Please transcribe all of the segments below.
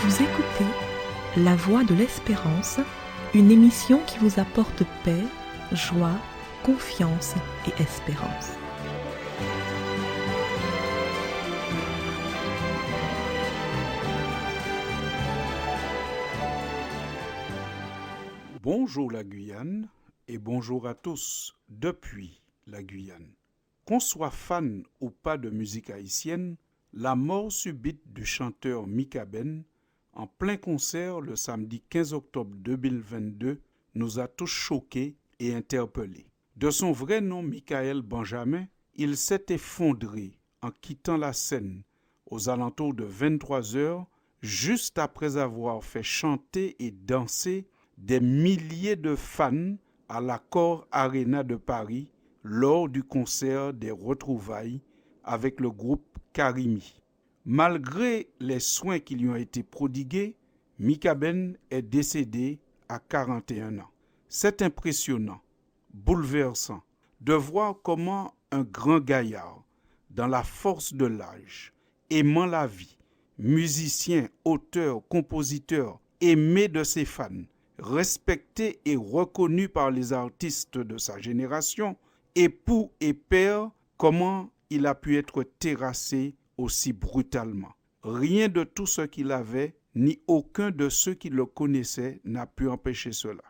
Vous écoutez La Voix de l'Espérance, une émission qui vous apporte paix, joie, confiance et espérance. Bonjour la Guyane et bonjour à tous depuis la Guyane. Qu'on soit fan ou pas de musique haïtienne, la mort subite du chanteur Mika Ben en plein concert le samedi 15 octobre 2022 nous a tous choqués et interpellés. De son vrai nom Michael Benjamin, il s'est effondré en quittant la scène aux alentours de 23 heures, juste après avoir fait chanter et danser des milliers de fans à l'accord Arena de Paris lors du concert des retrouvailles avec le groupe Karimi. Malgré les soins qui lui ont été prodigués, Mika Ben est décédé à 41 ans. C'est impressionnant, bouleversant, de voir comment un grand gaillard, dans la force de l'âge, aimant la vie, musicien, auteur, compositeur, aimé de ses fans, respecté et reconnu par les artistes de sa génération, époux et père, comment il a pu être terrassé aussi brutalement. Rien de tout ce qu'il avait, ni aucun de ceux qui le connaissaient n'a pu empêcher cela.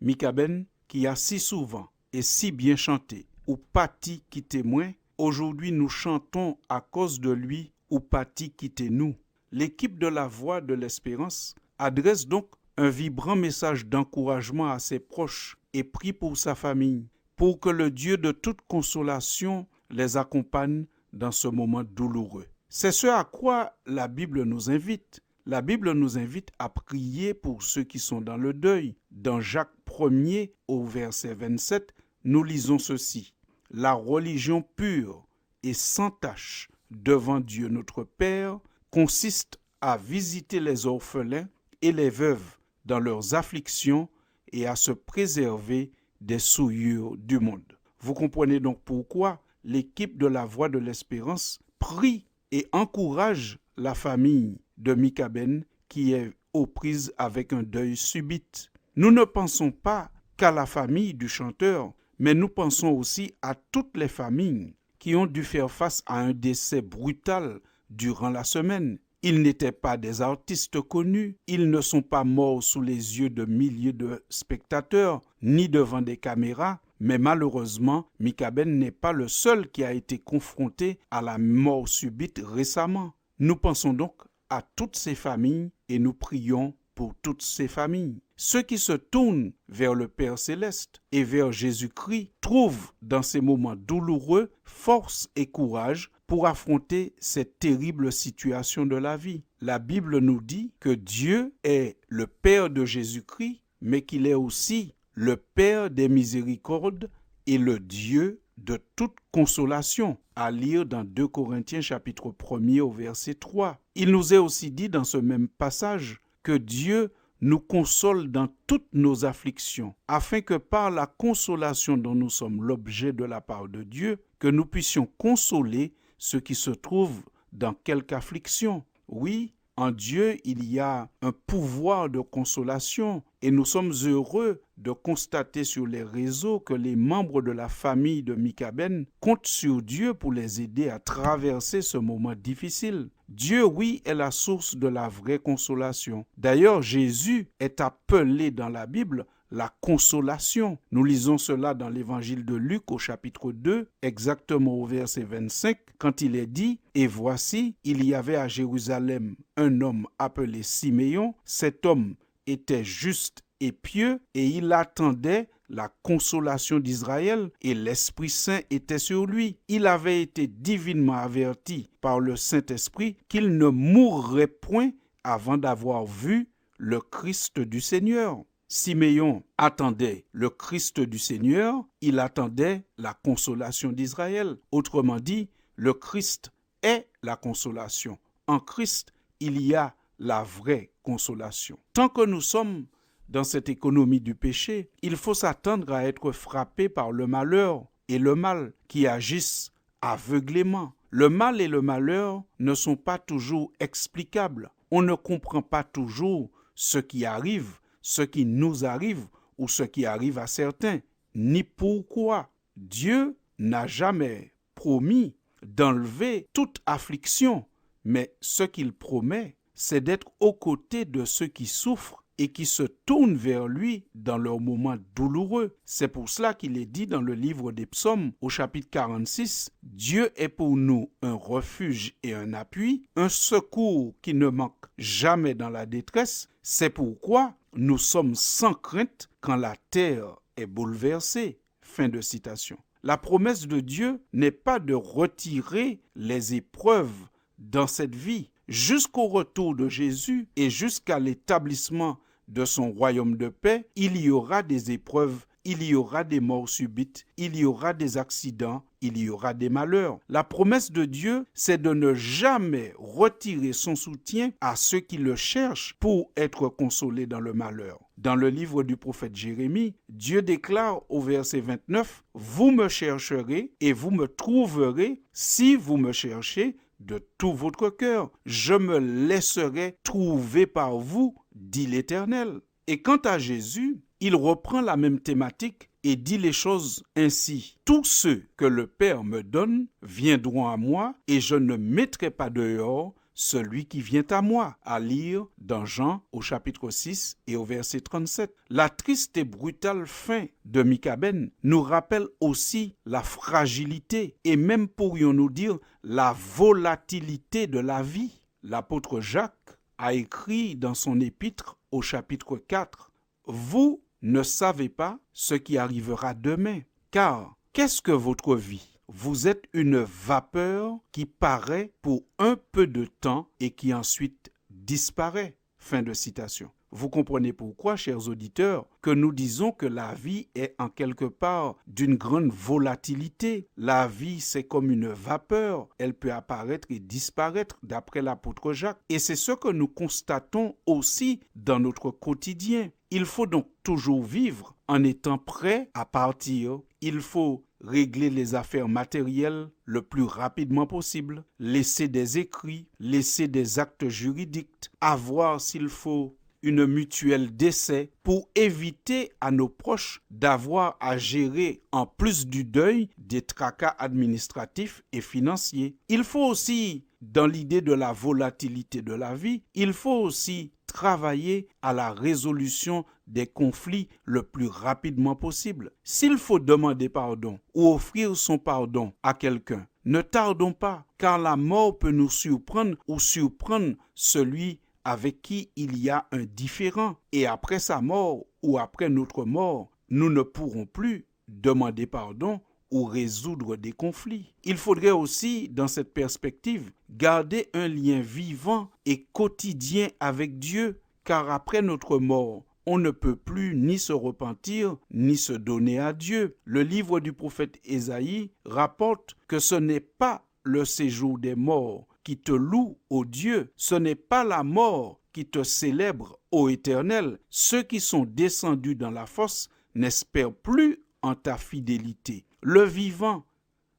Mikaben, qui a si souvent et si bien chanté, ou Patti qui témoin, aujourd'hui nous chantons à cause de lui, ou Patti quittez nous. L'équipe de la Voix de l'Espérance adresse donc un vibrant message d'encouragement à ses proches et prie pour sa famille, pour que le Dieu de toute consolation les accompagne dans ce moment douloureux. C'est ce à quoi la Bible nous invite. La Bible nous invite à prier pour ceux qui sont dans le deuil. Dans Jacques 1er au verset 27, nous lisons ceci. La religion pure et sans tache devant Dieu notre Père consiste à visiter les orphelins et les veuves dans leurs afflictions et à se préserver des souillures du monde. Vous comprenez donc pourquoi l'équipe de la Voix de l'Espérance prie et encourage la famille de Mikaben qui est aux prises avec un deuil subite. Nous ne pensons pas qu'à la famille du chanteur, mais nous pensons aussi à toutes les familles qui ont dû faire face à un décès brutal durant la semaine. Ils n'étaient pas des artistes connus, ils ne sont pas morts sous les yeux de milliers de spectateurs, ni devant des caméras, mais malheureusement, Mikaben n'est pas le seul qui a été confronté à la mort subite récemment. Nous pensons donc à toutes ces familles et nous prions pour toutes ces familles. Ceux qui se tournent vers le Père céleste et vers Jésus-Christ trouvent dans ces moments douloureux force et courage pour affronter cette terrible situation de la vie. La Bible nous dit que Dieu est le Père de Jésus-Christ, mais qu'il est aussi le Père des miséricordes et le Dieu de toute consolation, à lire dans 2 Corinthiens chapitre 1 au verset 3. Il nous est aussi dit dans ce même passage que Dieu nous console dans toutes nos afflictions, afin que par la consolation dont nous sommes l'objet de la part de Dieu, que nous puissions consoler ceux qui se trouvent dans quelque affliction. Oui, en Dieu, il y a un pouvoir de consolation et nous sommes heureux de constater sur les réseaux que les membres de la famille de Mikaben comptent sur Dieu pour les aider à traverser ce moment difficile. Dieu, oui, est la source de la vraie consolation. D'ailleurs, Jésus est appelé dans la Bible la consolation. Nous lisons cela dans l'évangile de Luc au chapitre 2, exactement au verset 25, quand il est dit, Et voici, il y avait à Jérusalem un homme appelé Siméon, cet homme était juste et pieux, et il attendait la consolation d'Israël, et l'Esprit Saint était sur lui. Il avait été divinement averti par le Saint-Esprit qu'il ne mourrait point avant d'avoir vu le Christ du Seigneur. Siméon attendait le Christ du Seigneur, il attendait la consolation d'Israël. Autrement dit, le Christ est la consolation. En Christ, il y a la vraie consolation. Tant que nous sommes dans cette économie du péché, il faut s'attendre à être frappé par le malheur et le mal qui agissent aveuglément. Le mal et le malheur ne sont pas toujours explicables. on ne comprend pas toujours ce qui arrive, ce qui nous arrive ou ce qui arrive à certains, ni pourquoi. Dieu n'a jamais promis d'enlever toute affliction, mais ce qu'il promet, c'est d'être aux côtés de ceux qui souffrent et qui se tournent vers lui dans leurs moments douloureux. C'est pour cela qu'il est dit dans le livre des psaumes au chapitre 46, Dieu est pour nous un refuge et un appui, un secours qui ne manque jamais dans la détresse. C'est pourquoi nous sommes sans crainte quand la terre est bouleversée. Fin de citation. La promesse de Dieu n'est pas de retirer les épreuves dans cette vie, jusqu'au retour de Jésus et jusqu'à l'établissement de son royaume de paix, il y aura des épreuves, il y aura des morts subites, il y aura des accidents, il y aura des malheurs. La promesse de Dieu, c'est de ne jamais retirer son soutien à ceux qui le cherchent pour être consolés dans le malheur. Dans le livre du prophète Jérémie, Dieu déclare au verset 29, Vous me chercherez et vous me trouverez si vous me cherchez de tout votre cœur. Je me laisserai trouver par vous, dit l'Éternel. Et quant à Jésus, il reprend la même thématique et dit les choses ainsi. Tous ceux que le Père me donne viendront à moi et je ne mettrai pas dehors celui qui vient à moi, à lire dans Jean au chapitre 6 et au verset 37. La triste et brutale fin de Micaben nous rappelle aussi la fragilité et même pourrions-nous dire la volatilité de la vie. L'apôtre Jacques a écrit dans son épître au chapitre 4, Vous ne savez pas ce qui arrivera demain, car qu'est-ce que votre vie? Vous êtes une vapeur qui paraît pour un peu de temps et qui ensuite disparaît. Fin de citation. Vous comprenez pourquoi, chers auditeurs, que nous disons que la vie est en quelque part d'une grande volatilité. La vie, c'est comme une vapeur, elle peut apparaître et disparaître d'après l'apôtre Jacques. Et c'est ce que nous constatons aussi dans notre quotidien. Il faut donc toujours vivre en étant prêt à partir. Il faut régler les affaires matérielles le plus rapidement possible, laisser des écrits, laisser des actes juridiques, avoir s'il faut une mutuelle d'essai pour éviter à nos proches d'avoir à gérer en plus du deuil des tracas administratifs et financiers. Il faut aussi, dans l'idée de la volatilité de la vie, il faut aussi travailler à la résolution des conflits le plus rapidement possible. S'il faut demander pardon ou offrir son pardon à quelqu'un, ne tardons pas, car la mort peut nous surprendre ou surprendre celui avec qui il y a un différent. Et après sa mort ou après notre mort, nous ne pourrons plus demander pardon ou résoudre des conflits. Il faudrait aussi, dans cette perspective, garder un lien vivant et quotidien avec Dieu, car après notre mort, on ne peut plus ni se repentir, ni se donner à Dieu. Le livre du prophète Ésaïe rapporte que ce n'est pas le séjour des morts qui te loue, ô Dieu, ce n'est pas la mort qui te célèbre, ô Éternel. Ceux qui sont descendus dans la fosse n'espèrent plus en ta fidélité. Le vivant,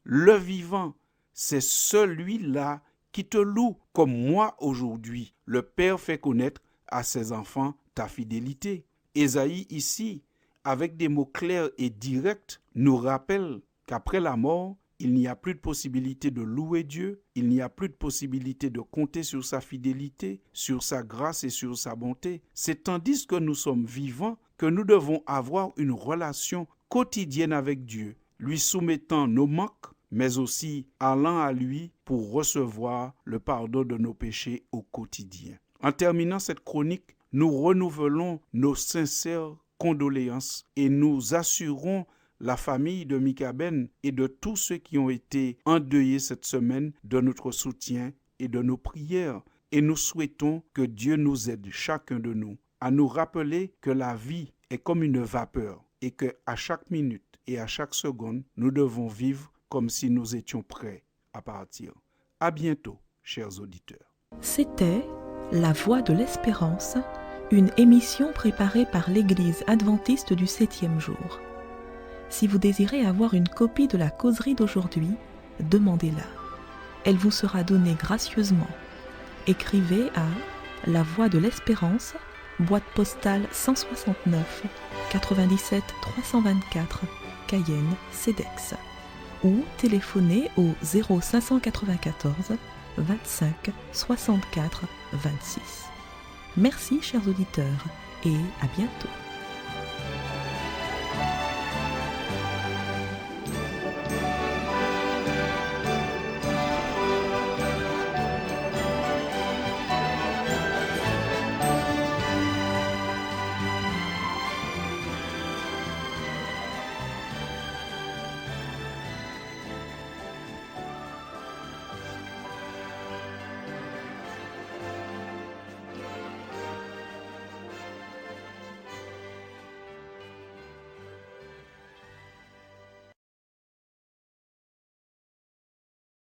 le vivant, c'est celui-là qui te loue, comme moi aujourd'hui. Le Père fait connaître à ses enfants ta fidélité. Ésaïe ici, avec des mots clairs et directs, nous rappelle qu'après la mort, il n'y a plus de possibilité de louer Dieu, il n'y a plus de possibilité de compter sur sa fidélité, sur sa grâce et sur sa bonté. C'est tandis que nous sommes vivants que nous devons avoir une relation quotidienne avec Dieu, lui soumettant nos manques, mais aussi allant à lui pour recevoir le pardon de nos péchés au quotidien. En terminant cette chronique, nous renouvelons nos sincères condoléances et nous assurons la famille de Mikaben et de tous ceux qui ont été endeuillés cette semaine de notre soutien et de nos prières. Et nous souhaitons que Dieu nous aide, chacun de nous, à nous rappeler que la vie est comme une vapeur et que à chaque minute et à chaque seconde, nous devons vivre comme si nous étions prêts à partir. À bientôt, chers auditeurs. C'était La Voix de l'Espérance, une émission préparée par l'Église adventiste du septième jour. Si vous désirez avoir une copie de la causerie d'aujourd'hui, demandez-la. Elle vous sera donnée gracieusement. Écrivez à La Voix de l'Espérance, boîte postale 169 97 324 Cayenne, CEDEX. Ou téléphonez au 0594 25 64 26. Merci chers auditeurs et à bientôt.